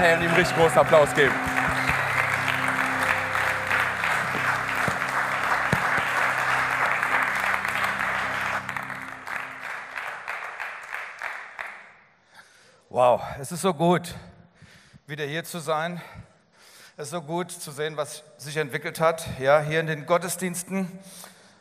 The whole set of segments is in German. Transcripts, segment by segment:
und ihm richtig großen Applaus geben. Wow, es ist so gut, wieder hier zu sein. Es ist so gut zu sehen, was sich entwickelt hat. Ja, hier in den Gottesdiensten.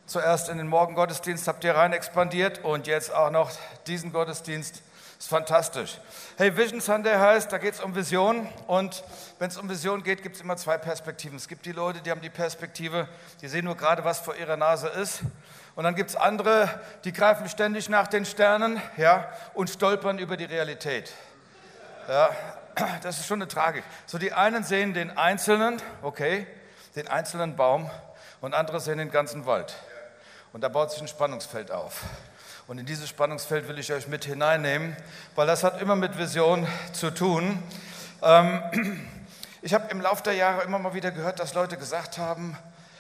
Zuerst in den Morgengottesdienst habt ihr rein expandiert und jetzt auch noch diesen Gottesdienst ist fantastisch. Hey, Vision Sunday heißt, da geht es um Vision. Und wenn es um Vision geht, gibt es immer zwei Perspektiven. Es gibt die Leute, die haben die Perspektive, die sehen nur gerade, was vor ihrer Nase ist. Und dann gibt es andere, die greifen ständig nach den Sternen ja, und stolpern über die Realität. Ja, das ist schon eine Tragik. So, die einen sehen den einzelnen, okay, den einzelnen Baum und andere sehen den ganzen Wald. Und da baut sich ein Spannungsfeld auf. Und in dieses Spannungsfeld will ich euch mit hineinnehmen, weil das hat immer mit Vision zu tun. Ähm, ich habe im Laufe der Jahre immer mal wieder gehört, dass Leute gesagt haben,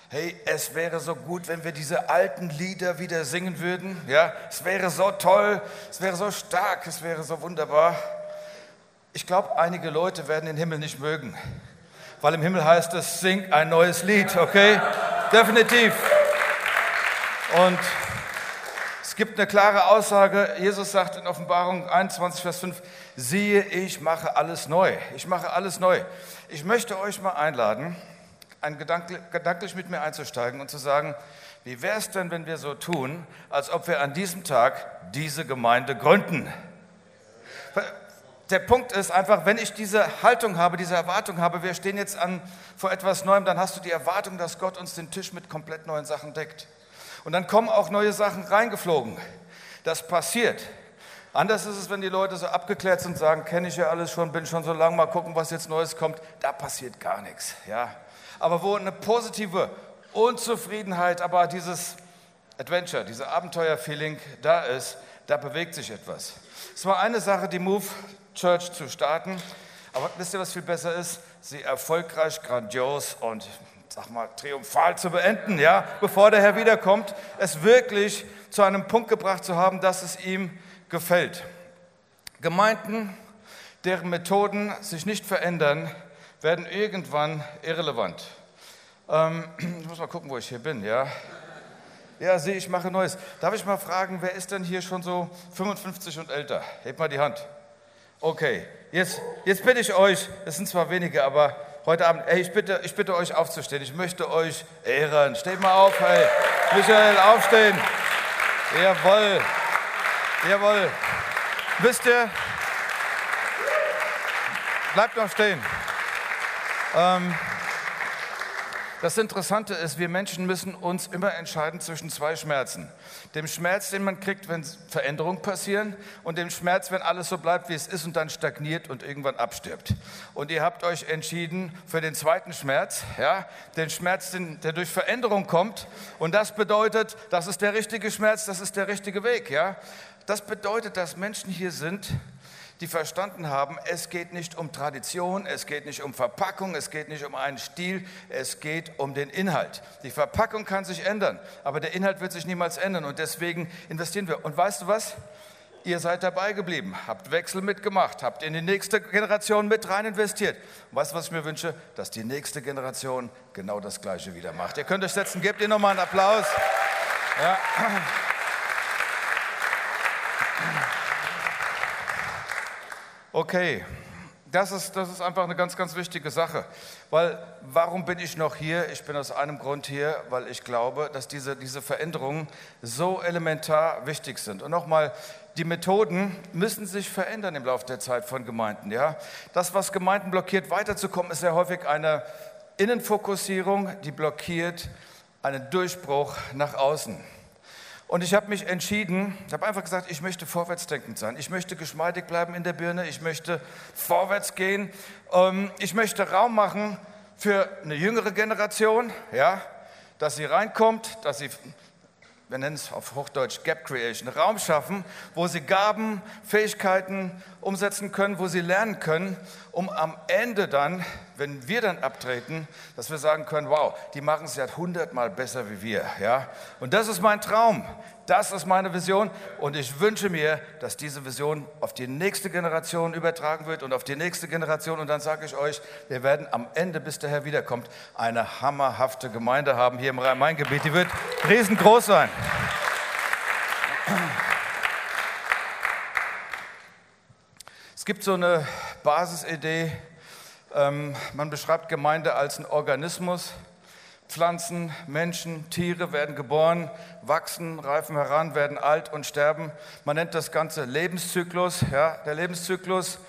hey, es wäre so gut, wenn wir diese alten Lieder wieder singen würden. Ja, es wäre so toll, es wäre so stark, es wäre so wunderbar. Ich glaube, einige Leute werden den Himmel nicht mögen, weil im Himmel heißt es, sing ein neues Lied, okay? Definitiv. Und gibt eine klare Aussage. Jesus sagt in Offenbarung 21, Vers 5, siehe, ich mache alles neu. Ich mache alles neu. Ich möchte euch mal einladen, ein gedanklich mit mir einzusteigen und zu sagen, wie wäre es denn, wenn wir so tun, als ob wir an diesem Tag diese Gemeinde gründen? Der Punkt ist einfach, wenn ich diese Haltung habe, diese Erwartung habe, wir stehen jetzt an, vor etwas Neuem, dann hast du die Erwartung, dass Gott uns den Tisch mit komplett neuen Sachen deckt. Und dann kommen auch neue Sachen reingeflogen. Das passiert. Anders ist es, wenn die Leute so abgeklärt sind und sagen, kenne ich ja alles schon, bin schon so lange, mal gucken, was jetzt Neues kommt. Da passiert gar nichts. Ja. Aber wo eine positive Unzufriedenheit, aber dieses Adventure, dieses Abenteuerfeeling da ist, da bewegt sich etwas. Es war eine Sache, die Move Church zu starten. Aber wisst ihr, was viel besser ist? Sie erfolgreich, grandios und sag mal, triumphal zu beenden, ja, bevor der Herr wiederkommt, es wirklich zu einem Punkt gebracht zu haben, dass es ihm gefällt. Gemeinden, deren Methoden sich nicht verändern, werden irgendwann irrelevant. Ähm, ich muss mal gucken, wo ich hier bin, ja. Ja, sehe ich, mache Neues. Darf ich mal fragen, wer ist denn hier schon so 55 und älter? Hebt mal die Hand. Okay, jetzt, jetzt bitte ich euch, es sind zwar wenige, aber heute Abend, hey, ich bitte, ich bitte euch aufzustehen. Ich möchte euch ehren. Steht mal auf, hey. Michael, aufstehen. Jawohl. Jawohl. Wisst ihr, bleibt noch stehen. Ähm, das Interessante ist, wir Menschen müssen uns immer entscheiden zwischen zwei Schmerzen. Dem Schmerz, den man kriegt, wenn Veränderungen passieren und dem Schmerz, wenn alles so bleibt, wie es ist und dann stagniert und irgendwann abstirbt. Und ihr habt euch entschieden für den zweiten Schmerz, ja, den Schmerz, der durch Veränderung kommt. Und das bedeutet, das ist der richtige Schmerz, das ist der richtige Weg, ja. Das bedeutet, dass Menschen hier sind, die verstanden haben, es geht nicht um Tradition, es geht nicht um Verpackung, es geht nicht um einen Stil, es geht um den Inhalt. Die Verpackung kann sich ändern, aber der Inhalt wird sich niemals ändern und deswegen investieren wir. Und weißt du was? Ihr seid dabei geblieben, habt Wechsel mitgemacht, habt in die nächste Generation mit rein investiert. Weißt du, was ich mir wünsche? Dass die nächste Generation genau das Gleiche wieder macht. Ihr könnt euch setzen, gebt ihr nochmal einen Applaus. Ja. Okay, das ist, das ist einfach eine ganz, ganz wichtige Sache. Weil, warum bin ich noch hier? Ich bin aus einem Grund hier, weil ich glaube, dass diese, diese Veränderungen so elementar wichtig sind. Und nochmal, die Methoden müssen sich verändern im Laufe der Zeit von Gemeinden. Ja? Das, was Gemeinden blockiert, weiterzukommen, ist sehr häufig eine Innenfokussierung, die blockiert einen Durchbruch nach außen. Und ich habe mich entschieden, ich habe einfach gesagt, ich möchte vorwärtsdenkend sein. Ich möchte geschmeidig bleiben in der Birne. Ich möchte vorwärts gehen. Ähm, ich möchte Raum machen für eine jüngere Generation, ja, dass sie reinkommt, dass sie wir nennen es auf Hochdeutsch Gap Creation, Raum schaffen, wo sie Gaben, Fähigkeiten umsetzen können, wo sie lernen können, um am Ende dann, wenn wir dann abtreten, dass wir sagen können, wow, die machen es ja hundertmal besser wie wir. Ja? Und das ist mein Traum. Das ist meine Vision und ich wünsche mir, dass diese Vision auf die nächste Generation übertragen wird und auf die nächste Generation. Und dann sage ich euch, wir werden am Ende, bis der Herr wiederkommt, eine hammerhafte Gemeinde haben hier im Rhein-Main-Gebiet. Die wird riesengroß sein. Es gibt so eine Basisidee, ähm, man beschreibt Gemeinde als ein Organismus. Pflanzen, Menschen, Tiere werden geboren, wachsen, reifen heran, werden alt und sterben. Man nennt das Ganze Lebenszyklus. Ja, der Lebenszyklus.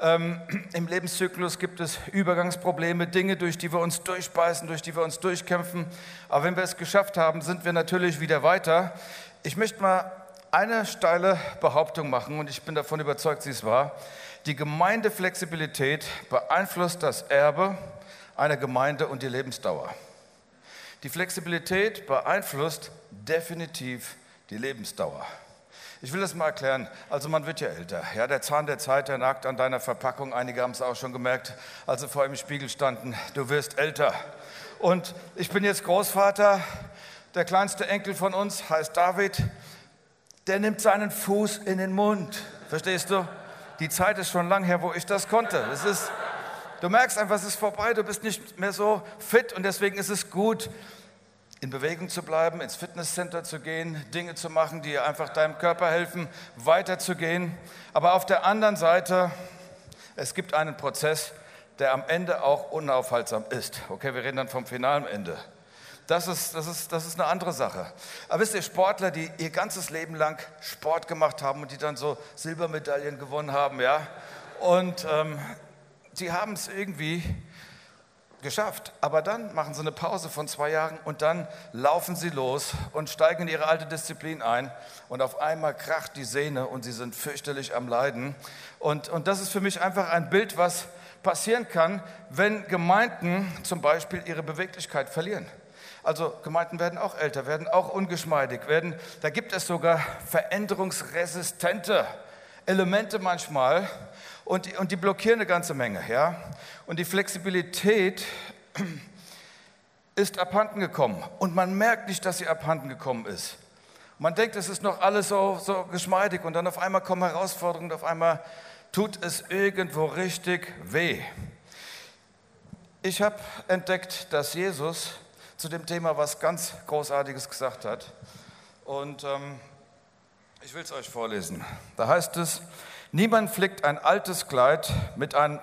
Ähm, Im Lebenszyklus gibt es Übergangsprobleme, Dinge, durch die wir uns durchbeißen, durch die wir uns durchkämpfen. Aber wenn wir es geschafft haben, sind wir natürlich wieder weiter. Ich möchte mal eine steile Behauptung machen und ich bin davon überzeugt, sie ist wahr. Die Gemeindeflexibilität beeinflusst das Erbe einer Gemeinde und die Lebensdauer. Die Flexibilität beeinflusst definitiv die Lebensdauer. Ich will das mal erklären. Also man wird ja älter. Ja, der Zahn der Zeit, der nagt an deiner Verpackung. Einige haben es auch schon gemerkt, als sie vor dem Spiegel standen. Du wirst älter. Und ich bin jetzt Großvater. Der kleinste Enkel von uns heißt David. Der nimmt seinen Fuß in den Mund. Verstehst du? Die Zeit ist schon lang her, wo ich das konnte. Es ist, du merkst einfach, es ist vorbei. Du bist nicht mehr so fit und deswegen ist es gut, in Bewegung zu bleiben, ins Fitnesscenter zu gehen, Dinge zu machen, die einfach deinem Körper helfen, weiterzugehen. Aber auf der anderen Seite, es gibt einen Prozess, der am Ende auch unaufhaltsam ist. Okay, wir reden dann vom finalen Ende. Das ist, das, ist, das ist eine andere Sache. Aber wisst ihr, Sportler, die ihr ganzes Leben lang Sport gemacht haben und die dann so Silbermedaillen gewonnen haben, ja, und ähm, die haben es irgendwie geschafft. Aber dann machen sie eine Pause von zwei Jahren und dann laufen sie los und steigen in ihre alte Disziplin ein. Und auf einmal kracht die Sehne und sie sind fürchterlich am Leiden. Und, und das ist für mich einfach ein Bild, was passieren kann, wenn Gemeinden zum Beispiel ihre Beweglichkeit verlieren. Also Gemeinden werden auch älter, werden auch ungeschmeidig, werden, da gibt es sogar veränderungsresistente Elemente manchmal und die, und die blockieren eine ganze Menge. Ja? Und die Flexibilität ist abhanden gekommen und man merkt nicht, dass sie abhanden gekommen ist. Man denkt, es ist noch alles so, so geschmeidig und dann auf einmal kommen Herausforderungen und auf einmal tut es irgendwo richtig weh. Ich habe entdeckt, dass Jesus zu dem Thema was ganz Großartiges gesagt hat. Und ähm, ich will es euch vorlesen. Da heißt es, niemand flickt ein altes Kleid mit einem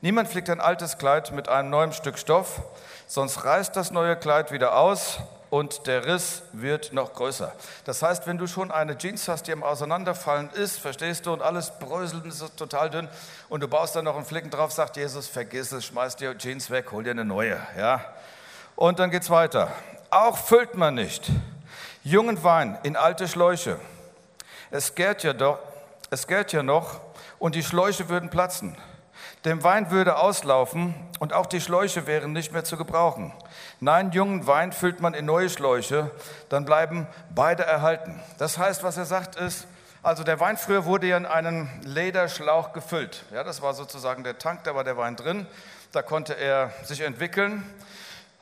Niemand flickt ein altes Kleid mit einem neuen Stück Stoff, sonst reißt das neue Kleid wieder aus und der Riss wird noch größer. Das heißt, wenn du schon eine Jeans hast, die am Auseinanderfallen ist, verstehst du, und alles bröselt und ist total dünn und du baust dann noch einen Flicken drauf, sagt Jesus, vergiss es, schmeiß die Jeans weg, hol dir eine neue. Ja? Und dann geht's weiter. Auch füllt man nicht jungen Wein in alte Schläuche es gärt ja doch, es gärt ja noch und die Schläuche würden platzen. Dem Wein würde auslaufen und auch die Schläuche wären nicht mehr zu gebrauchen. Nein, jungen Wein füllt man in neue Schläuche, dann bleiben beide erhalten. Das heißt, was er sagt ist, also der Wein früher wurde ja in einen Lederschlauch gefüllt. Ja, das war sozusagen der Tank, da war der Wein drin, da konnte er sich entwickeln.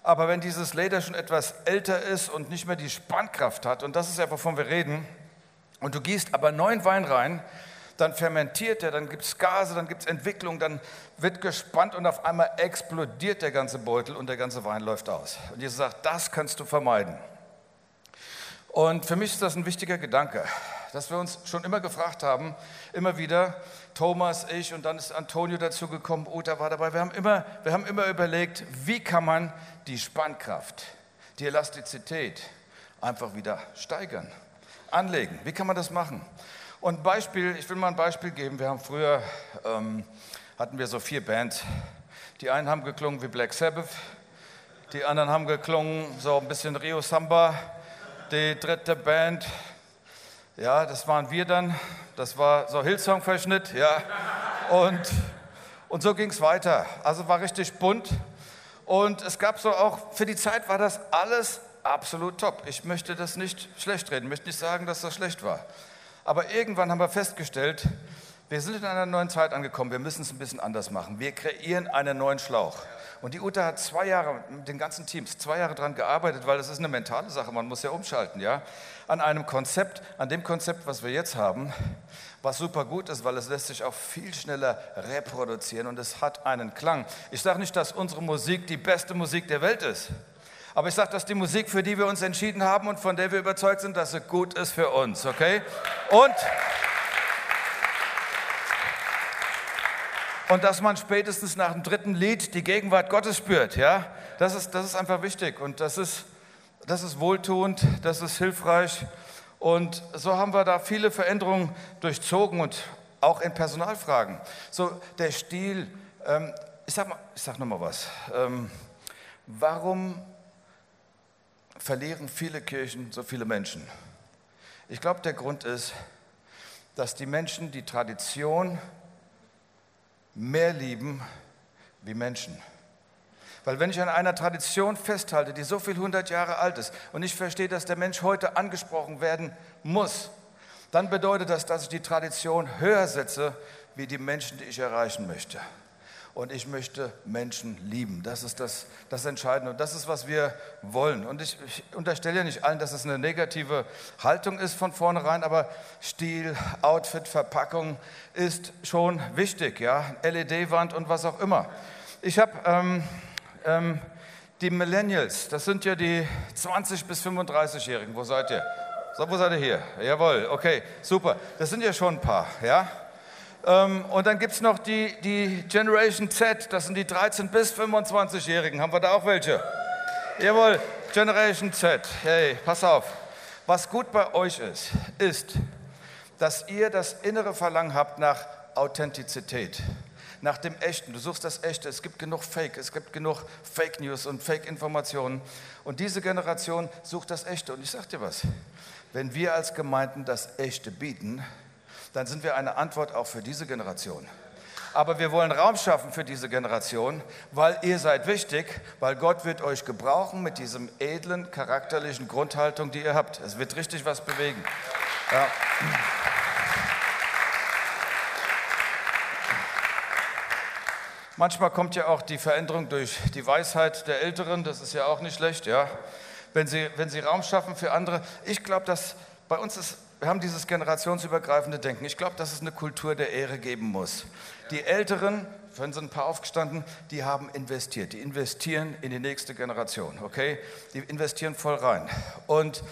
Aber wenn dieses Leder schon etwas älter ist und nicht mehr die Spannkraft hat, und das ist ja, wovon wir reden, und du gießt aber neuen Wein rein, dann fermentiert er, dann gibt es Gase, dann gibt es Entwicklung, dann wird gespannt und auf einmal explodiert der ganze Beutel und der ganze Wein läuft aus. Und Jesus sagt, das kannst du vermeiden. Und für mich ist das ein wichtiger Gedanke, dass wir uns schon immer gefragt haben, immer wieder, Thomas, ich und dann ist Antonio dazugekommen, Uta war dabei, wir haben, immer, wir haben immer überlegt, wie kann man die Spannkraft, die Elastizität einfach wieder steigern anlegen. Wie kann man das machen? Und Beispiel, ich will mal ein Beispiel geben. Wir haben früher, ähm, hatten wir so vier Bands. Die einen haben geklungen wie Black Sabbath, die anderen haben geklungen so ein bisschen Rio Samba. Die dritte Band, ja, das waren wir dann. Das war so Hillsong-Verschnitt, ja. Und, und so ging es weiter. Also war richtig bunt. Und es gab so auch, für die Zeit war das alles absolut top. Ich möchte das nicht schlecht reden, möchte nicht sagen, dass das schlecht war. Aber irgendwann haben wir festgestellt, Wir sind in einer neuen Zeit angekommen. Wir müssen es ein bisschen anders machen. Wir kreieren einen neuen Schlauch. Und die Uta hat zwei Jahre mit den ganzen Teams, zwei Jahre daran gearbeitet, weil das ist eine mentale Sache. Man muss ja umschalten, ja. An einem Konzept, an dem Konzept, was wir jetzt haben, was super gut ist, weil es lässt sich auch viel schneller reproduzieren und es hat einen Klang. Ich sage nicht, dass unsere Musik die beste Musik der Welt ist. Aber ich sage, dass die Musik, für die wir uns entschieden haben und von der wir überzeugt sind, dass sie gut ist für uns, okay? Und und dass man spätestens nach dem dritten Lied die Gegenwart Gottes spürt. Ja? Das, ist, das ist einfach wichtig und das ist, das ist wohltuend, das ist hilfreich. Und so haben wir da viele Veränderungen durchzogen und auch in Personalfragen. So der Stil, ähm, ich sage sag noch mal was. Ähm, warum verlieren viele Kirchen so viele Menschen? Ich glaube, der Grund ist, dass die Menschen die Tradition mehr lieben wie Menschen. Weil wenn ich an einer Tradition festhalte, die so viel hundert Jahre alt ist und ich verstehe, dass der Mensch heute angesprochen werden muss, dann bedeutet das, dass ich die Tradition höher setze wie die Menschen, die ich erreichen möchte und ich möchte Menschen lieben. Das ist das, das Entscheidende und das ist, was wir wollen. Und ich, ich unterstelle ja nicht allen, dass es eine negative Haltung ist von vornherein, aber Stil, Outfit, Verpackung ist schon wichtig, ja, LED-Wand und was auch immer. Ich habe ähm, ähm, die Millennials, das sind ja die 20 bis 35-Jährigen. Wo seid ihr? So, wo seid ihr hier? Jawohl, okay, super. Das sind ja schon ein paar, ja. Ähm, und dann gibt es noch die, die Generation Z, das sind die 13- bis 25-Jährigen. Haben wir da auch welche? Jawohl, Generation Z. Hey, pass auf. Was gut bei euch ist, ist, dass ihr das innere Verlangen habt nach Authentizität, nach dem Echten. Du suchst das Echte. Es gibt genug Fake, es gibt genug Fake News und Fake-Informationen. Und diese Generation sucht das Echte. Und ich sage dir was, wenn wir als Gemeinden das Echte bieten, dann sind wir eine Antwort auch für diese Generation. Aber wir wollen Raum schaffen für diese Generation, weil ihr seid wichtig, weil Gott wird euch gebrauchen mit diesem edlen, charakterlichen Grundhaltung, die ihr habt. Es wird richtig was bewegen. Ja. Manchmal kommt ja auch die Veränderung durch die Weisheit der Älteren, das ist ja auch nicht schlecht, ja. Wenn sie, wenn sie Raum schaffen für andere. Ich glaube, dass bei uns ist wir haben dieses generationsübergreifende Denken. Ich glaube, dass es eine Kultur der Ehre geben muss. Die Älteren, vorhin sind ein paar aufgestanden, die haben investiert. Die investieren in die nächste Generation, okay? Die investieren voll rein. Und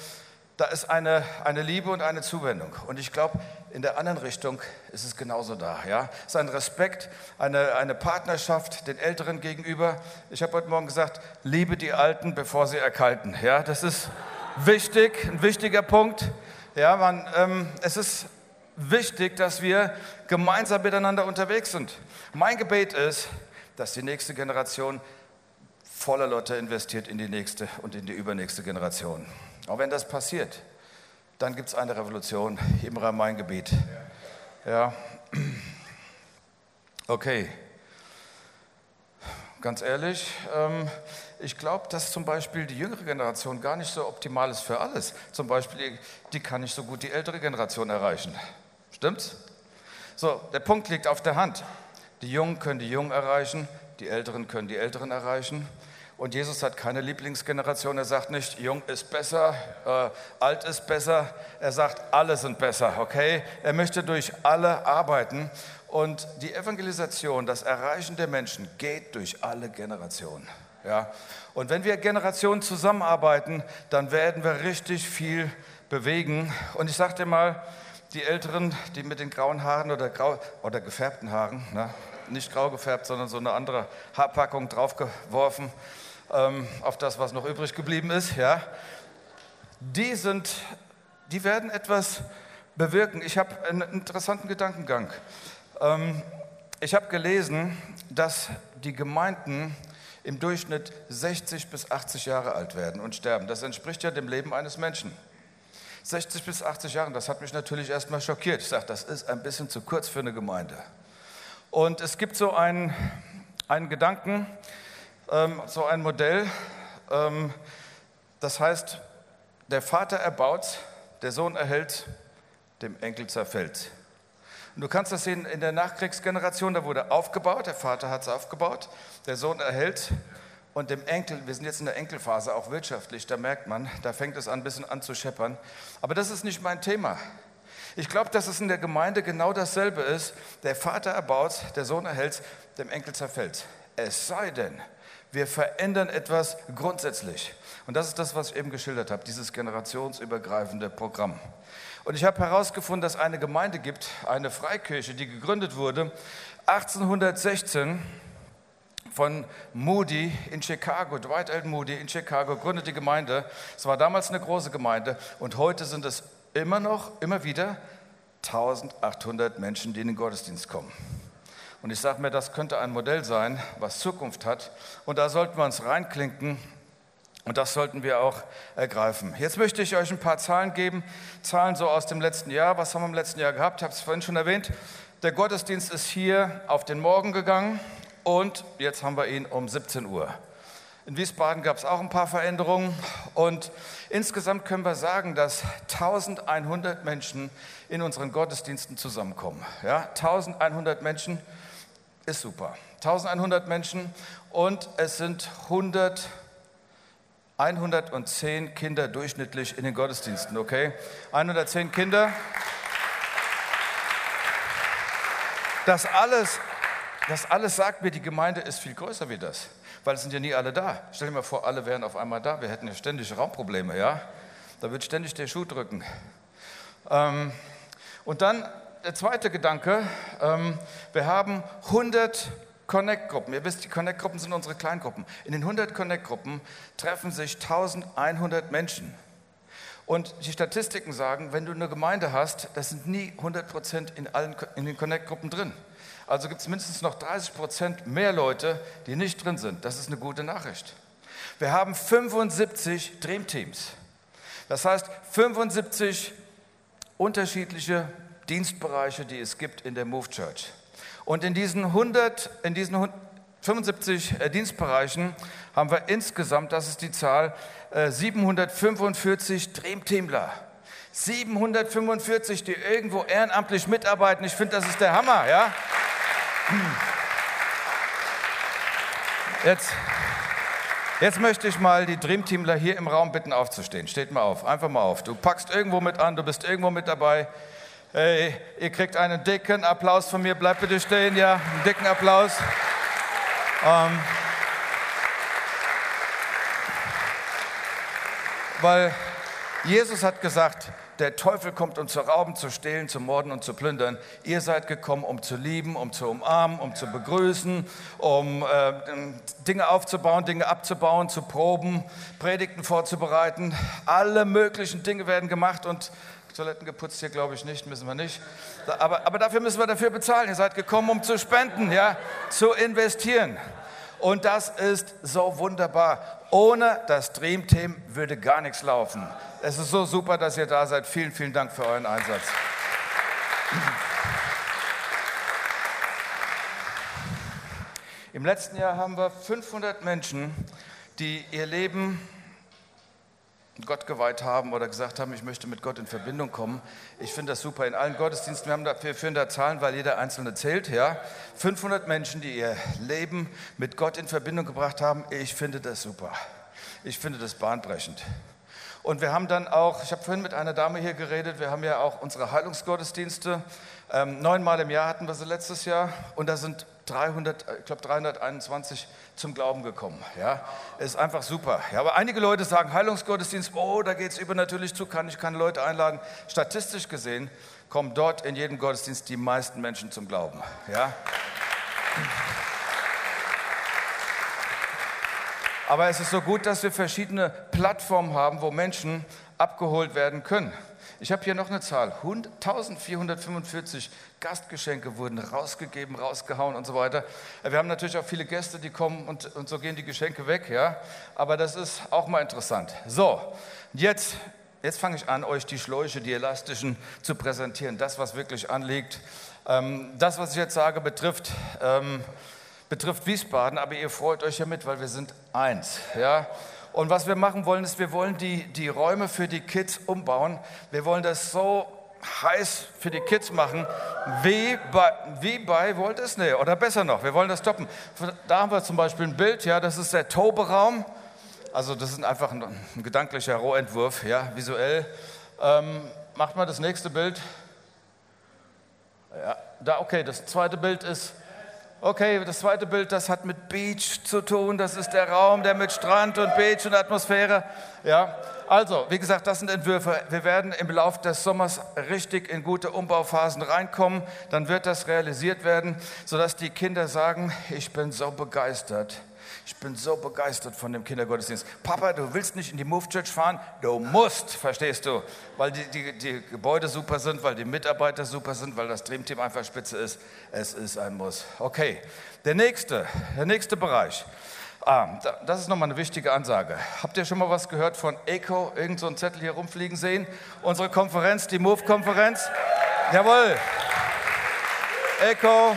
da ist eine, eine Liebe und eine Zuwendung. Und ich glaube, in der anderen Richtung ist es genauso da. Ja? Es ist ein Respekt, eine, eine Partnerschaft den Älteren gegenüber. Ich habe heute Morgen gesagt, liebe die Alten, bevor sie erkalten. Ja? Das ist wichtig, ein wichtiger Punkt. Ja, man, ähm, es ist wichtig, dass wir gemeinsam miteinander unterwegs sind. Mein Gebet ist, dass die nächste Generation voller Lotte investiert in die nächste und in die übernächste Generation. Auch wenn das passiert, dann gibt es eine Revolution im Rhein-Main-Gebiet. Ja. Okay. Ganz ehrlich, ähm, ich glaube, dass zum Beispiel die jüngere Generation gar nicht so optimal ist für alles. Zum Beispiel, die kann nicht so gut die ältere Generation erreichen. Stimmt's? So, der Punkt liegt auf der Hand. Die Jungen können die Jungen erreichen, die Älteren können die Älteren erreichen. Und Jesus hat keine Lieblingsgeneration. Er sagt nicht, jung ist besser, äh, alt ist besser. Er sagt, alle sind besser, okay? Er möchte durch alle arbeiten. Und die Evangelisation, das Erreichen der Menschen geht durch alle Generationen. Ja? Und wenn wir Generationen zusammenarbeiten, dann werden wir richtig viel bewegen. Und ich dir mal, die Älteren, die mit den grauen Haaren oder, grau, oder gefärbten Haaren, ne? nicht grau gefärbt, sondern so eine andere Haarpackung draufgeworfen ähm, auf das, was noch übrig geblieben ist, ja, die, sind, die werden etwas bewirken. Ich habe einen interessanten Gedankengang. Ähm, ich habe gelesen, dass die Gemeinden im Durchschnitt 60 bis 80 Jahre alt werden und sterben. Das entspricht ja dem Leben eines Menschen. 60 bis 80 Jahre, das hat mich natürlich erstmal schockiert. Ich sage, das ist ein bisschen zu kurz für eine Gemeinde. Und es gibt so einen, einen Gedanken, ähm, so ein Modell, ähm, das heißt, der Vater erbaut, der Sohn erhält, dem Enkel zerfällt. Und du kannst das sehen in der Nachkriegsgeneration, da wurde aufgebaut, der Vater hat es aufgebaut, der Sohn erhält und dem Enkel, wir sind jetzt in der Enkelphase, auch wirtschaftlich, da merkt man, da fängt es an, ein bisschen an zu scheppern. Aber das ist nicht mein Thema. Ich glaube, dass es in der Gemeinde genau dasselbe ist. Der Vater erbaut, der Sohn erhält, dem Enkel zerfällt. Es sei denn, wir verändern etwas grundsätzlich. Und das ist das, was ich eben geschildert habe, dieses generationsübergreifende Programm. Und ich habe herausgefunden, dass eine Gemeinde gibt, eine Freikirche, die gegründet wurde 1816 von Moody in Chicago, Dwight L. Moody in Chicago, gründet die Gemeinde. Es war damals eine große Gemeinde und heute sind es immer noch, immer wieder 1800 Menschen, die in den Gottesdienst kommen. Und ich sage mir, das könnte ein Modell sein, was Zukunft hat. Und da sollten wir uns reinklinken und das sollten wir auch ergreifen. Jetzt möchte ich euch ein paar Zahlen geben. Zahlen so aus dem letzten Jahr. Was haben wir im letzten Jahr gehabt? Ich habe es vorhin schon erwähnt. Der Gottesdienst ist hier auf den Morgen gegangen und jetzt haben wir ihn um 17 Uhr. In Wiesbaden gab es auch ein paar Veränderungen und insgesamt können wir sagen, dass 1100 Menschen in unseren Gottesdiensten zusammenkommen. Ja, 1100 Menschen ist super. 1100 Menschen und es sind 100 110 Kinder durchschnittlich in den Gottesdiensten, okay? 110 Kinder. Das alles, das alles sagt mir, die Gemeinde ist viel größer wie das, weil es sind ja nie alle da. Stell dir mal vor, alle wären auf einmal da. Wir hätten ja ständig Raumprobleme, ja? Da wird ständig der Schuh drücken. Ähm, und dann der zweite Gedanke, ähm, wir haben 100 Connect-Gruppen. Ihr wisst, die Connect-Gruppen sind unsere Kleingruppen. In den 100 Connect-Gruppen treffen sich 1100 Menschen. Und die Statistiken sagen, wenn du eine Gemeinde hast, das sind nie 100 Prozent in, in den Connect-Gruppen drin. Also gibt es mindestens noch 30 Prozent mehr Leute, die nicht drin sind. Das ist eine gute Nachricht. Wir haben 75 Dreamteams. Das heißt, 75 unterschiedliche Dienstbereiche, die es gibt in der Move Church. Und in diesen 100, in diesen 75 äh, Dienstbereichen haben wir insgesamt, das ist die Zahl, 745 äh, Dreamteamler. 745, die irgendwo ehrenamtlich mitarbeiten. Ich finde, das ist der Hammer, ja? Jetzt, jetzt möchte ich mal die Dreamteamler hier im Raum bitten, aufzustehen. Steht mal auf, einfach mal auf. Du packst irgendwo mit an, du bist irgendwo mit dabei. Hey, ihr kriegt einen dicken Applaus von mir. Bleibt bitte stehen, ja, einen dicken Applaus. Ähm, weil Jesus hat gesagt, der Teufel kommt, um zu rauben, zu stehlen, zu morden und zu plündern. Ihr seid gekommen, um zu lieben, um zu umarmen, um zu begrüßen, um äh, Dinge aufzubauen, Dinge abzubauen, zu proben, Predigten vorzubereiten. Alle möglichen Dinge werden gemacht und Toiletten geputzt hier, glaube ich nicht, müssen wir nicht. Aber, aber dafür müssen wir dafür bezahlen. Ihr seid gekommen, um zu spenden, ja, zu investieren. Und das ist so wunderbar. Ohne das Dream Team würde gar nichts laufen. Es ist so super, dass ihr da seid. Vielen, vielen Dank für euren Einsatz. Im letzten Jahr haben wir 500 Menschen, die ihr Leben Gott geweiht haben oder gesagt haben, ich möchte mit Gott in Verbindung kommen. Ich finde das super. In allen Gottesdiensten, wir, haben da, wir führen da Zahlen, weil jeder Einzelne zählt. Ja? 500 Menschen, die ihr Leben mit Gott in Verbindung gebracht haben. Ich finde das super. Ich finde das bahnbrechend. Und wir haben dann auch, ich habe vorhin mit einer Dame hier geredet, wir haben ja auch unsere Heilungsgottesdienste. Ähm, neunmal im Jahr hatten wir sie letztes Jahr und da sind 300, ich glaube 321 zum Glauben gekommen. Ja, ist einfach super. Ja, aber einige Leute sagen Heilungsgottesdienst, oh, da geht es übernatürlich zu, kann ich keine Leute einladen. Statistisch gesehen kommen dort in jedem Gottesdienst die meisten Menschen zum Glauben. Ja. Aber es ist so gut, dass wir verschiedene Plattformen haben, wo Menschen abgeholt werden können. Ich habe hier noch eine Zahl. 1445 Gastgeschenke wurden rausgegeben, rausgehauen und so weiter. Äh, wir haben natürlich auch viele Gäste, die kommen und, und so gehen die Geschenke weg. Ja? Aber das ist auch mal interessant. So, jetzt, jetzt fange ich an, euch die Schläuche, die elastischen zu präsentieren. Das, was wirklich anliegt. Ähm, das, was ich jetzt sage, betrifft... Ähm, betrifft Wiesbaden, aber ihr freut euch ja mit, weil wir sind eins. Ja? Und was wir machen wollen, ist, wir wollen die, die Räume für die Kids umbauen. Wir wollen das so heiß für die Kids machen, wie bei, wie bei Walt Disney oder besser noch, wir wollen das toppen. Da haben wir zum Beispiel ein Bild, ja, das ist der Toberaum. Also das ist einfach ein, ein gedanklicher Rohentwurf, ja, visuell. Ähm, macht mal das nächste Bild. Ja, da, okay, das zweite Bild ist, okay, das zweite Bild, das hat mit Beach zu tun. Das ist der Raum, der mit Strand und Beach und Atmosphäre, ja. Also, wie gesagt, das sind Entwürfe. Wir werden im Laufe des Sommers richtig in gute Umbauphasen reinkommen. Dann wird das realisiert werden, sodass die Kinder sagen, ich bin so begeistert. Ich bin so begeistert von dem Kindergottesdienst. Papa, du willst nicht in die Move Church fahren? Du musst, verstehst du? Weil die, die, die Gebäude super sind, weil die Mitarbeiter super sind, weil das Dreamteam einfach spitze ist. Es ist ein Muss. Okay, der nächste, der nächste Bereich. Ah, das ist nochmal eine wichtige Ansage. Habt ihr schon mal was gehört von ECO? Irgend so einen Zettel hier rumfliegen sehen? Unsere Konferenz, die Move-Konferenz? Jawohl. ECO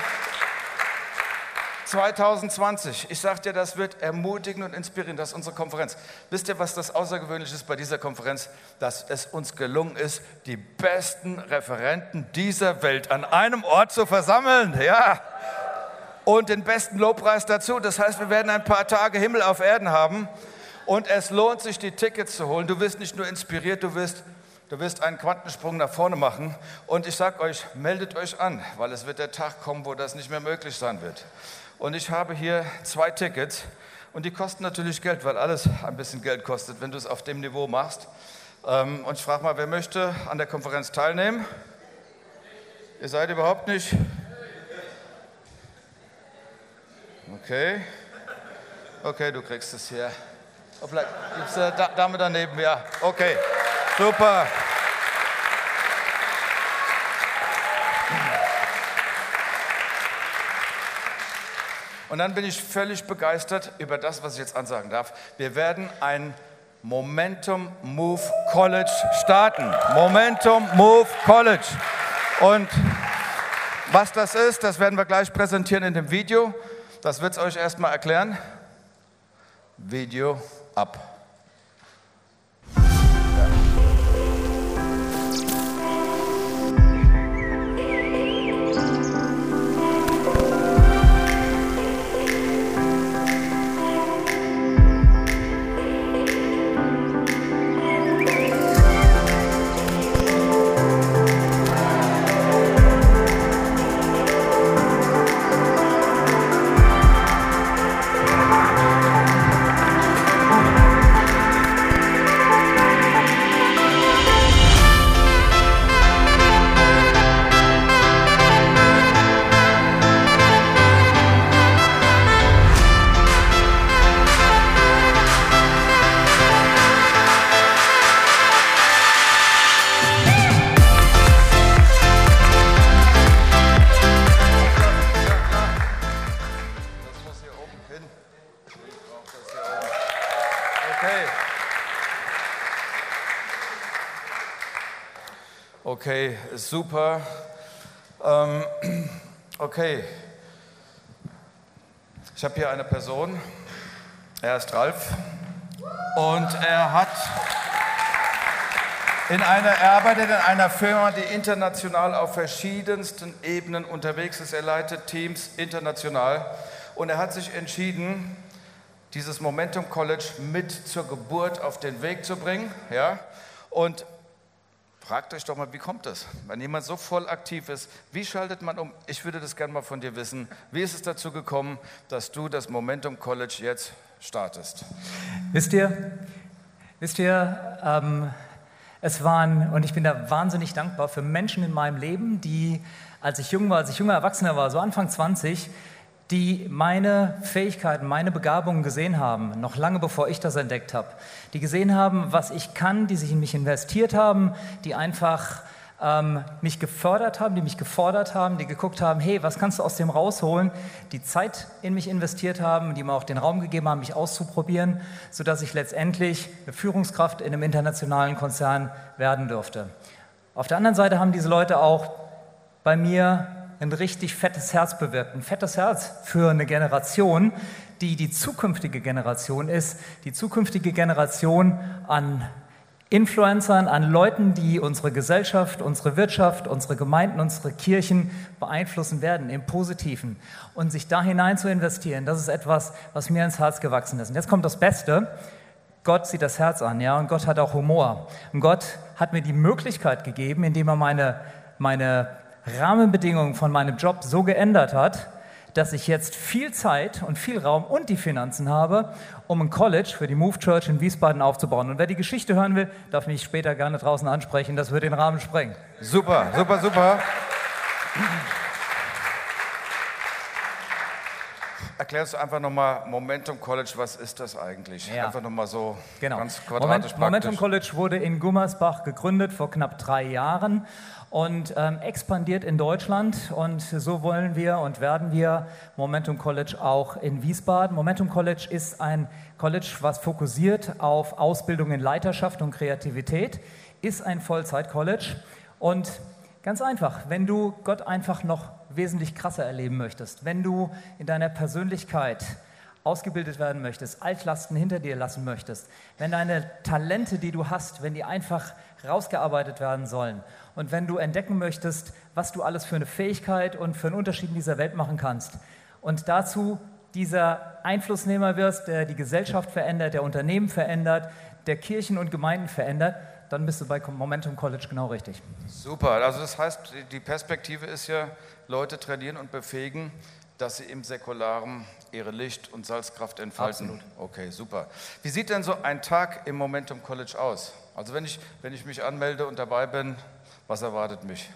2020. Ich sage dir, das wird ermutigen und inspirieren. Das ist unsere Konferenz. Wisst ihr, was das Außergewöhnliche ist bei dieser Konferenz? Dass es uns gelungen ist, die besten Referenten dieser Welt an einem Ort zu versammeln. Ja. Und den besten Lobpreis dazu. Das heißt, wir werden ein paar Tage Himmel auf Erden haben. Und es lohnt sich, die Tickets zu holen. Du wirst nicht nur inspiriert, du wirst Du wirst einen Quantensprung nach vorne machen und ich sage euch, meldet euch an, weil es wird der Tag kommen, wo das nicht mehr möglich sein wird. Und ich habe hier zwei Tickets und die kosten natürlich Geld, weil alles ein bisschen Geld kostet, wenn du es auf dem Niveau machst. Ähm, und ich frage mal, wer möchte an der Konferenz teilnehmen? Ihr seid überhaupt nicht? Okay. Okay, du kriegst es hier. Gibt es eine Dame daneben, ja. Okay, super. Und dann bin ich völlig begeistert über das, was ich jetzt ansagen darf. Wir werden ein Momentum Move College starten. Momentum Move College. Und was das ist, das werden wir gleich präsentieren in dem Video. Das wird es euch erstmal erklären. Video ab. Super. Ähm, okay, ich habe hier eine Person, er ist Ralf und er hat in einer, er arbeitet in einer Firma, die international auf verschiedensten Ebenen unterwegs ist. Er leitet Teams international und er hat sich entschieden, dieses Momentum College mit zur Geburt auf den Weg zu bringen. Ja? Und Fragt euch doch mal, wie kommt das? Wenn jemand so voll aktiv ist, wie schaltet man um? Ich würde das gerne mal von dir wissen. Wie ist es dazu gekommen, dass du das Momentum College jetzt startest? Wisst ihr, wisst ihr, ähm, es waren, und ich bin da wahnsinnig dankbar für Menschen in meinem Leben, die, als ich jung war, als ich junger Erwachsener war, so Anfang 20, die meine Fähigkeiten, meine Begabungen gesehen haben, noch lange bevor ich das entdeckt habe, die gesehen haben, was ich kann, die sich in mich investiert haben, die einfach ähm, mich gefördert haben, die mich gefordert haben, die geguckt haben, hey, was kannst du aus dem rausholen, die Zeit in mich investiert haben, die mir auch den Raum gegeben haben, mich auszuprobieren, sodass ich letztendlich eine Führungskraft in einem internationalen Konzern werden durfte. Auf der anderen Seite haben diese Leute auch bei mir ein richtig fettes Herz bewirkt. Ein fettes Herz für eine Generation, die die zukünftige Generation ist. Die zukünftige Generation an Influencern, an Leuten, die unsere Gesellschaft, unsere Wirtschaft, unsere Gemeinden, unsere Kirchen beeinflussen werden im Positiven. Und sich da hinein zu investieren, das ist etwas, was mir ins Herz gewachsen ist. Und jetzt kommt das Beste. Gott sieht das Herz an, ja, und Gott hat auch Humor. Und Gott hat mir die Möglichkeit gegeben, indem er meine, meine Rahmenbedingungen von meinem Job so geändert hat, dass ich jetzt viel Zeit und viel Raum und die Finanzen habe, um ein College für die Move Church in Wiesbaden aufzubauen. Und wer die Geschichte hören will, darf mich später gerne draußen ansprechen. Das wird den Rahmen sprengen. Super, super, super. Erklärst du einfach nochmal Momentum College, was ist das eigentlich? Ja. Einfach nochmal so Genau. ganz quadratisch Moment, Momentum praktisch. College wurde in Gummersbach gegründet vor knapp drei Jahren und ähm, expandiert in Deutschland. Und so wollen wir und werden wir Momentum College auch in Wiesbaden. Momentum College ist ein College, was fokussiert auf Ausbildung in Leiterschaft und Kreativität, ist ein Vollzeit-College. Und ganz einfach, wenn du Gott einfach noch wesentlich krasser erleben möchtest, wenn du in deiner Persönlichkeit ausgebildet werden möchtest, Altlasten hinter dir lassen möchtest, wenn deine Talente, die du hast, wenn die einfach rausgearbeitet werden sollen und wenn du entdecken möchtest, was du alles für eine Fähigkeit und für einen Unterschied in dieser Welt machen kannst und dazu dieser Einflussnehmer wirst, der die Gesellschaft verändert, der Unternehmen verändert, der Kirchen und Gemeinden verändert, dann bist du bei Momentum College genau richtig. Super, also das heißt, die- Perspektive ist ja, Leute trainieren und befähigen, dass sie im Säkularen ihre Licht- und Salzkraft entfalten. Absolut. Okay, super. Wie sieht denn so ein Tag im Momentum College aus? Also wenn ich, wenn ich mich anmelde und dabei bin, was erwartet mich?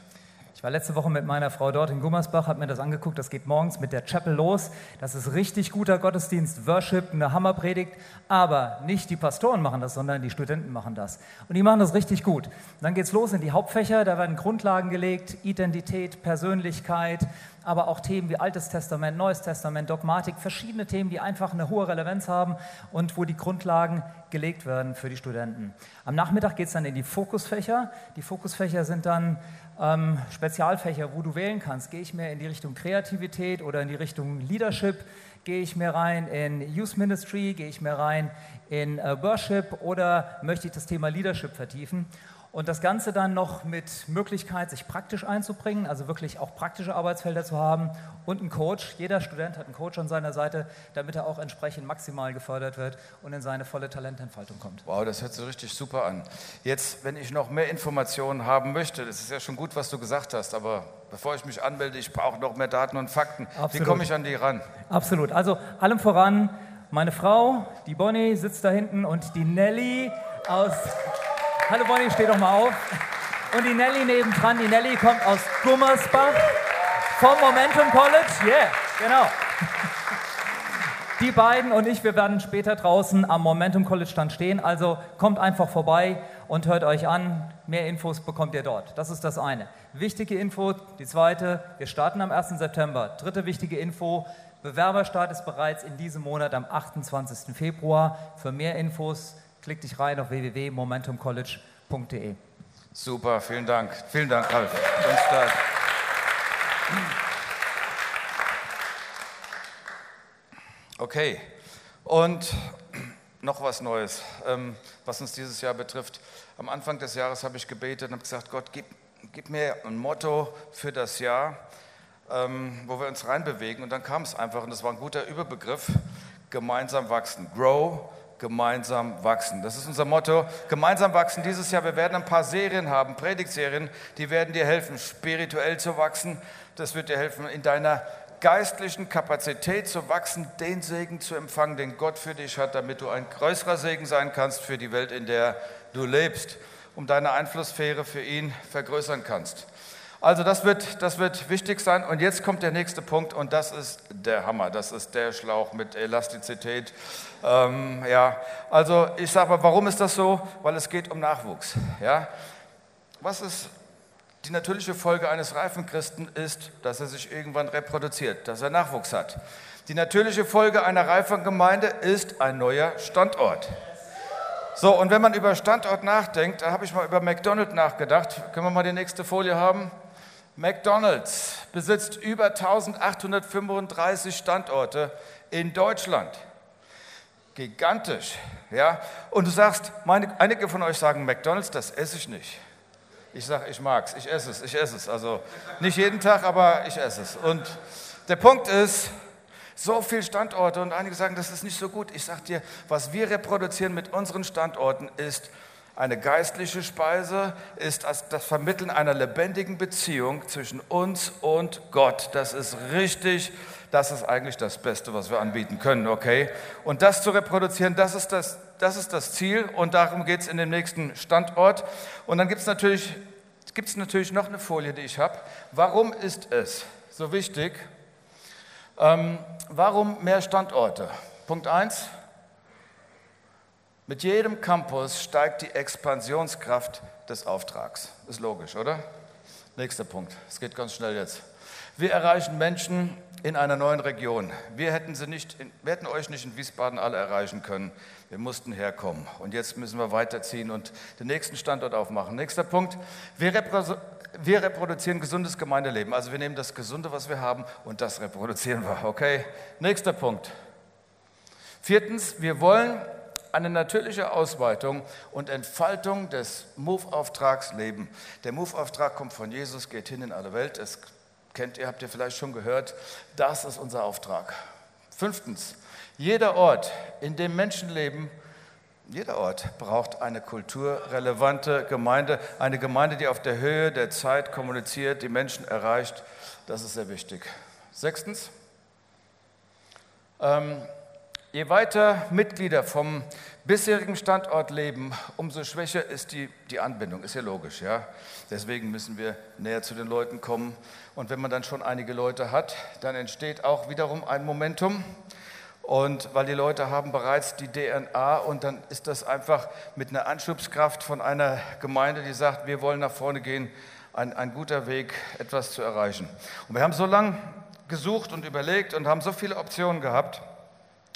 Ich war letzte Woche mit meiner Frau dort in Gummersbach, habe mir das angeguckt. Das geht morgens mit der Chapel los. Das ist richtig guter Gottesdienst, Worship, eine Hammerpredigt. Aber nicht die Pastoren machen das, sondern die Studenten machen das. Und die machen das richtig gut. Dann geht's los in die Hauptfächer. Da werden Grundlagen gelegt: Identität, Persönlichkeit, aber auch Themen wie Altes Testament, Neues Testament, Dogmatik, verschiedene Themen, die einfach eine hohe Relevanz haben und wo die Grundlagen gelegt werden für die Studenten. Am Nachmittag geht es dann in die Fokusfächer. Die Fokusfächer sind dann ähm, Spezialfächer, wo du wählen kannst. Gehe ich mehr in die Richtung Kreativität oder in die Richtung Leadership? Gehe ich mehr rein in Youth Ministry? Gehe ich mehr rein in äh, Worship? Oder möchte ich das Thema Leadership vertiefen? Und das Ganze dann noch mit Möglichkeit, sich praktisch einzubringen, also wirklich auch praktische Arbeitsfelder zu haben und einen Coach. Jeder Student hat einen Coach an seiner Seite, damit er auch entsprechend maximal gefördert wird und in seine volle Talententfaltung kommt. Wow, das hört sich richtig super an. Jetzt, wenn ich noch mehr Informationen haben möchte, das ist ja schon gut, was du gesagt hast, aber bevor ich mich anmelde, ich brauche noch mehr Daten und Fakten. Wie Absolut. komme ich an die ran? Absolut. Also allem voran, meine Frau, die Bonnie sitzt da hinten und die Nelly aus. Hallo Bonnie, steh doch mal auf. Und die Nelly nebendran, die Nelly kommt aus Gummersbach vom Momentum College. Yeah, genau. Die beiden und ich, wir werden später draußen am Momentum College Stand stehen. Also kommt einfach vorbei und hört euch an. Mehr Infos bekommt ihr dort. Das ist das eine. Wichtige Info, die zweite, wir starten am 1. September. Dritte wichtige Info, Bewerberstart ist bereits in diesem Monat am 28. Februar. Für mehr Infos klick dich rein auf www.momentumcollege.de. Super, vielen Dank. Vielen Dank, Ralf. Ganz stark. Okay, und noch was Neues, ähm, was uns dieses Jahr betrifft. Am Anfang des Jahres habe ich gebetet und habe gesagt, Gott, gib, gib mir ein Motto für das Jahr, ähm, wo wir uns reinbewegen. Und dann kam es einfach, und das war ein guter Überbegriff, gemeinsam wachsen. Grow, gemeinsam wachsen. Das ist unser Motto. Gemeinsam wachsen dieses Jahr. Wir werden ein paar Serien haben, Predigtserien, die werden dir helfen, spirituell zu wachsen. Das wird dir helfen, in deiner geistlichen Kapazität zu wachsen, den Segen zu empfangen, den Gott für dich hat, damit du ein größerer Segen sein kannst für die Welt, in der du lebst, um deine Einflusssphäre für ihn vergrößern kannst. Also das wird, das wird wichtig sein. Und jetzt kommt der nächste Punkt und das ist der Hammer. Das ist der Schlauch mit Elastizität. Ähm, ja, also ich sage mal, warum ist das so? Weil es geht um Nachwuchs. Ja, was ist die natürliche Folge eines reifen Christen ist, dass er sich irgendwann reproduziert, dass er Nachwuchs hat. Die natürliche Folge einer reifen Gemeinde ist ein neuer Standort. So, und wenn man über Standort nachdenkt, da habe ich mal über McDonald's nachgedacht. Können wir mal die nächste Folie haben? McDonald's besitzt über 1835 Standorte in Deutschland. gigantisch. Ja? Und du sagst, meine, einige von euch sagen, McDonald's, das esse ich nicht. Ich sage, ich mag es, ich esse es, ich esse es. Also nicht jeden Tag, aber ich esse es. Und der Punkt ist, so viele Standorte und einige sagen, das ist nicht so gut. Ich sage dir, was wir reproduzieren mit unseren Standorten ist eine geistliche Speise, ist das Vermitteln einer lebendigen Beziehung zwischen uns und Gott. Das ist richtig, das ist eigentlich das Beste, was wir anbieten können, okay? Und das zu reproduzieren, das ist das, das, ist das Ziel und darum geht es in dem nächsten Standort. Und dann gibt es natürlich, gibt's natürlich noch eine Folie, die ich habe. Warum ist es so wichtig, ähm, warum mehr Standorte? Punkt 1. Mit jedem Campus steigt die Expansionskraft des Auftrags. Ist logisch, oder? Nächster Punkt. Es geht ganz schnell jetzt. Wir erreichen Menschen in einer neuen Region. Wir hätten, sie nicht in, wir hätten euch nicht in Wiesbaden alle erreichen können. Wir mussten herkommen. Und jetzt müssen wir weiterziehen und den nächsten Standort aufmachen. Nächster Punkt. Wir, wir reproduzieren gesundes Gemeindeleben. Also wir nehmen das Gesunde, was wir haben, und das reproduzieren wir. Okay? Nächster Punkt. Viertens, wir wollen eine natürliche Ausweitung und Entfaltung des Move-Auftrags leben. Der Move-Auftrag kommt von Jesus, geht hin in alle Welt. Das kennt ihr, habt ihr vielleicht schon gehört. Das ist unser Auftrag. Fünftens, jeder Ort, in dem Menschen leben, jeder Ort braucht eine kulturrelevante Gemeinde, eine Gemeinde, die auf der Höhe der Zeit kommuniziert, die Menschen erreicht. Das ist sehr wichtig. Sechstens, ähm, je weiter Mitglieder vom bisherigen Standort leben, umso schwächer ist die, die Anbindung. Ist ja logisch, ja. Deswegen müssen wir näher zu den Leuten kommen. Und wenn man dann schon einige Leute hat, dann entsteht auch wiederum ein Momentum. Und weil die Leute haben bereits die DNA und dann ist das einfach mit einer Anschubskraft von einer Gemeinde, die sagt, wir wollen nach vorne gehen, ein, ein guter Weg, etwas zu erreichen. Und wir haben so lange gesucht und überlegt und haben so viele Optionen gehabt.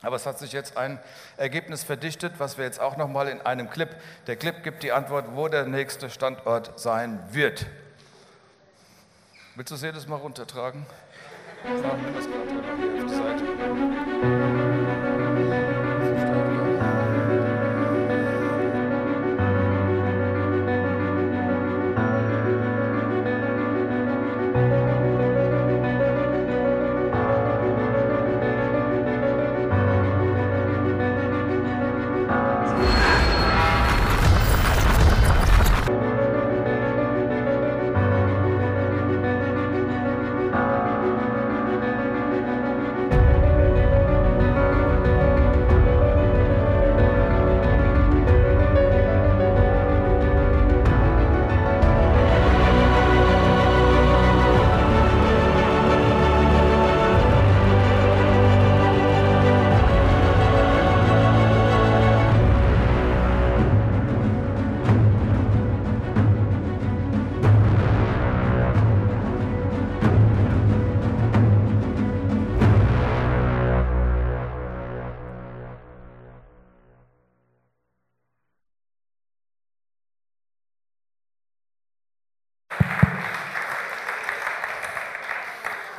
Aber es hat sich jetzt ein Ergebnis verdichtet, was wir jetzt auch nochmal in einem Clip, der Clip gibt die Antwort, wo der nächste Standort sein wird. Willst du das jedes mal runtertragen? Fahren wir.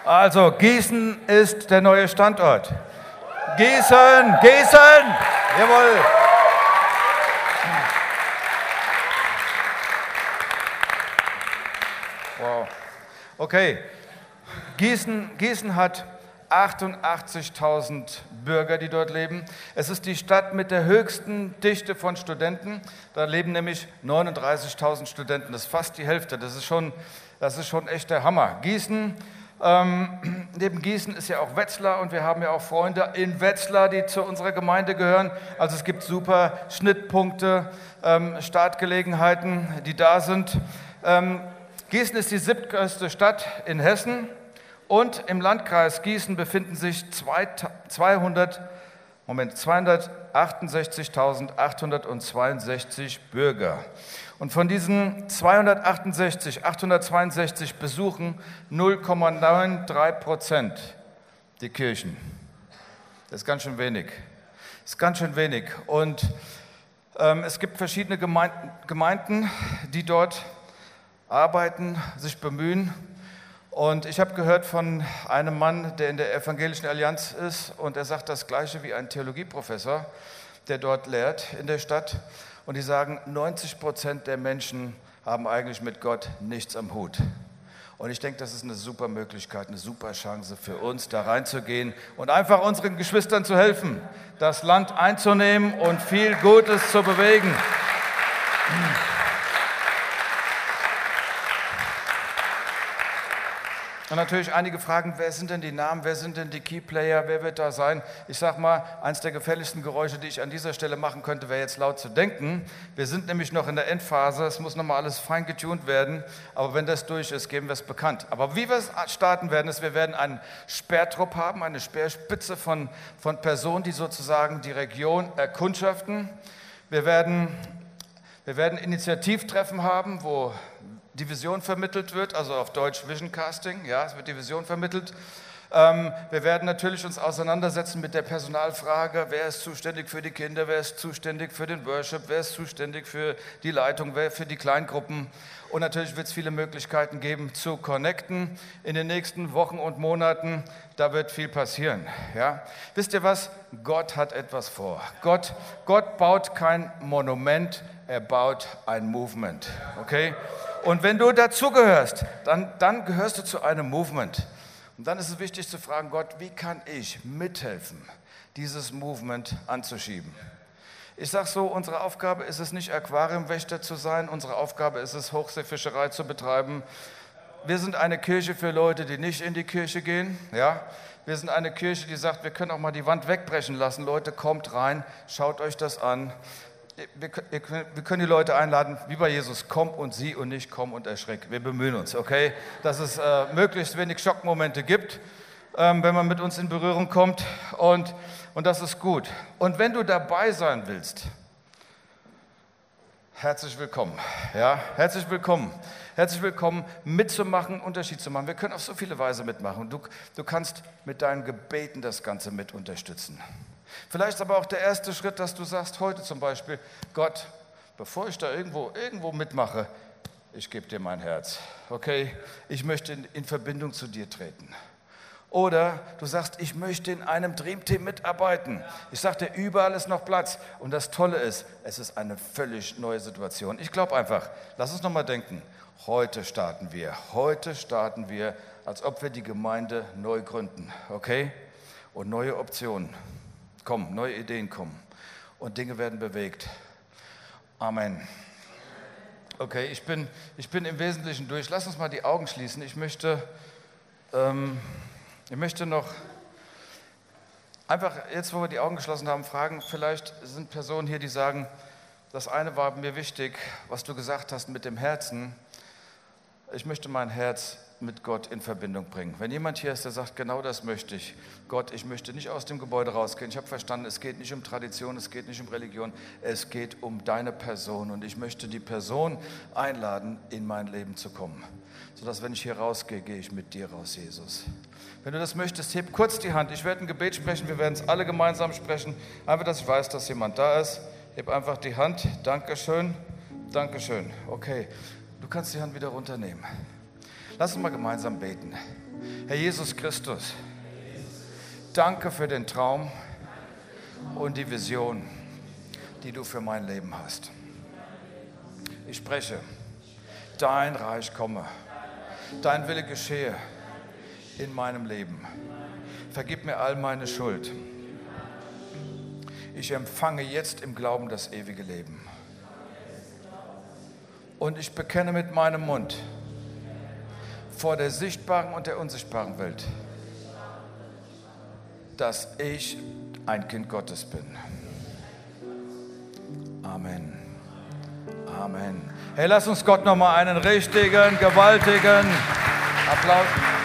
Also Gießen ist der neue Standort. Gießen, Gießen, jawohl. Wow. Okay, Gießen, Gießen hat 88.000 Bürger, die dort leben. Es ist die Stadt mit der höchsten Dichte von Studenten. Da leben nämlich 39.000 Studenten. Das ist fast die Hälfte. Das ist schon, das ist schon echt der Hammer. Gießen ähm, neben Gießen ist ja auch Wetzlar und wir haben ja auch Freunde in Wetzlar, die zu unserer Gemeinde gehören. Also es gibt super Schnittpunkte, ähm, Startgelegenheiten, die da sind. Ähm, Gießen ist die siebtgrößte Stadt in Hessen und im Landkreis Gießen befinden sich 200, Moment, 268.862 Bürger. Und von diesen 268, 862 besuchen 0,93 Prozent die Kirchen. Das ist ganz schön wenig. Das ist ganz schön wenig. Und ähm, es gibt verschiedene Gemeinden, Gemeinden, die dort arbeiten, sich bemühen. Und ich habe gehört von einem Mann, der in der Evangelischen Allianz ist, und er sagt das Gleiche wie ein Theologieprofessor, der dort lehrt in der Stadt. Und die sagen, 90 Prozent der Menschen haben eigentlich mit Gott nichts am Hut. Und ich denke, das ist eine super Möglichkeit, eine super Chance für uns, da reinzugehen und einfach unseren Geschwistern zu helfen, das Land einzunehmen und viel Gutes zu bewegen. Und natürlich einige fragen, wer sind denn die Namen, wer sind denn die Keyplayer, wer wird da sein? Ich sage mal, eins der gefährlichsten Geräusche, die ich an dieser Stelle machen könnte, wäre jetzt laut zu denken. Wir sind nämlich noch in der Endphase, es muss nochmal alles fein getunt werden, aber wenn das durch ist, geben wir es bekannt. Aber wie wir es starten werden, ist, wir werden einen Sperrtrupp haben, eine Speerspitze von, von Personen, die sozusagen die Region erkundschaften. Wir werden, wir werden Initiativtreffen haben, wo die Vision vermittelt wird, also auf Deutsch Vision Casting, ja, es wird die Vision vermittelt. Ähm, wir werden natürlich uns auseinandersetzen mit der Personalfrage, wer ist zuständig für die Kinder, wer ist zuständig für den Worship, wer ist zuständig für die Leitung, wer für die Kleingruppen. Und natürlich wird es viele Möglichkeiten geben zu connecten in den nächsten Wochen und Monaten. Da wird viel passieren. Ja? Wisst ihr was? Gott hat etwas vor. Gott, Gott baut kein Monument, er baut ein Movement. Okay? Und wenn du dazugehörst, dann, dann gehörst du zu einem Movement. Und dann ist es wichtig zu fragen, Gott, wie kann ich mithelfen, dieses Movement anzuschieben? Ich sage so, unsere Aufgabe ist es nicht, Aquariumwächter zu sein, unsere Aufgabe ist es, Hochseefischerei zu betreiben. Wir sind eine Kirche für Leute, die nicht in die Kirche gehen. Ja? Wir sind eine Kirche, die sagt, wir können auch mal die Wand wegbrechen lassen. Leute, kommt rein, schaut euch das an wir, wir können die Leute einladen, wie bei Jesus, komm und sieh und nicht komm und erschreck. Wir bemühen uns, okay? Dass es äh, möglichst wenig Schockmomente gibt, ähm, wenn man mit uns in Berührung kommt und, und das ist gut. Und wenn du dabei sein willst, herzlich willkommen, ja? Herzlich willkommen. Herzlich willkommen, mitzumachen, Unterschied zu machen. Wir können auf so viele Weise mitmachen. Du, du kannst mit deinen Gebeten das Ganze mit unterstützen. Vielleicht aber auch der erste Schritt, dass du sagst, heute zum Beispiel, Gott, bevor ich da irgendwo, irgendwo mitmache, ich gebe dir mein Herz. Okay, ich möchte in, in Verbindung zu dir treten. Oder du sagst, ich möchte in einem Dreamteam mitarbeiten. Ich dir, überall ist noch Platz. Und das Tolle ist, es ist eine völlig neue Situation. Ich glaube einfach, lass uns nochmal denken. Heute starten wir. Heute starten wir, als ob wir die Gemeinde neu gründen. Okay? Und neue Optionen kommen, neue Ideen kommen und Dinge werden bewegt. Amen. Okay, ich bin, ich bin im Wesentlichen durch. Lass uns mal die Augen schließen. Ich möchte, ähm, ich möchte noch einfach jetzt, wo wir die Augen geschlossen haben, fragen, vielleicht sind Personen hier, die sagen, das eine war mir wichtig, was du gesagt hast mit dem Herzen. Ich möchte mein Herz mit Gott in Verbindung bringen. Wenn jemand hier ist, der sagt, genau das möchte ich. Gott, ich möchte nicht aus dem Gebäude rausgehen. Ich habe verstanden, es geht nicht um Tradition, es geht nicht um Religion, es geht um deine Person. Und ich möchte die Person einladen, in mein Leben zu kommen. Sodass, wenn ich hier rausgehe, gehe ich mit dir raus, Jesus. Wenn du das möchtest, heb kurz die Hand. Ich werde ein Gebet sprechen, wir werden es alle gemeinsam sprechen. Einfach, dass ich weiß, dass jemand da ist. Heb einfach die Hand. Dankeschön. Dankeschön. Okay. Du kannst die Hand wieder runternehmen. Lass uns mal gemeinsam beten. Herr Jesus Christus, danke für den Traum und die Vision, die du für mein Leben hast. Ich spreche, dein Reich komme, dein Wille geschehe in meinem Leben. Vergib mir all meine Schuld. Ich empfange jetzt im Glauben das ewige Leben. Und ich bekenne mit meinem Mund, vor der sichtbaren und der unsichtbaren Welt, dass ich ein Kind Gottes bin. Amen. Amen. Hey, lass uns Gott noch mal einen richtigen, gewaltigen Applaus.